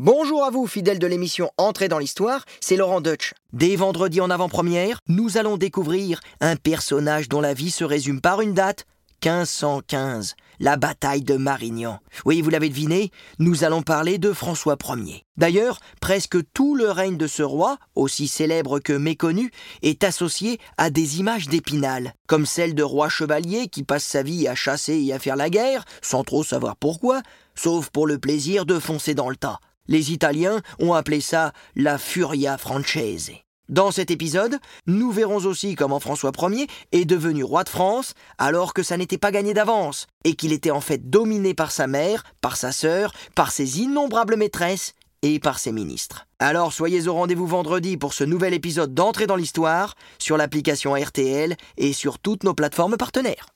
Bonjour à vous, fidèles de l'émission Entrée dans l'Histoire, c'est Laurent Deutsch. Dès vendredi en avant-première, nous allons découvrir un personnage dont la vie se résume par une date 1515, la bataille de Marignan. Oui, vous l'avez deviné, nous allons parler de François Ier. D'ailleurs, presque tout le règne de ce roi, aussi célèbre que méconnu, est associé à des images d'Épinal, comme celle de roi chevalier qui passe sa vie à chasser et à faire la guerre, sans trop savoir pourquoi, sauf pour le plaisir de foncer dans le tas. Les Italiens ont appelé ça la Furia Francese. Dans cet épisode, nous verrons aussi comment François Ier est devenu roi de France alors que ça n'était pas gagné d'avance et qu'il était en fait dominé par sa mère, par sa sœur, par ses innombrables maîtresses et par ses ministres. Alors soyez au rendez-vous vendredi pour ce nouvel épisode d'entrée dans l'histoire sur l'application RTL et sur toutes nos plateformes partenaires.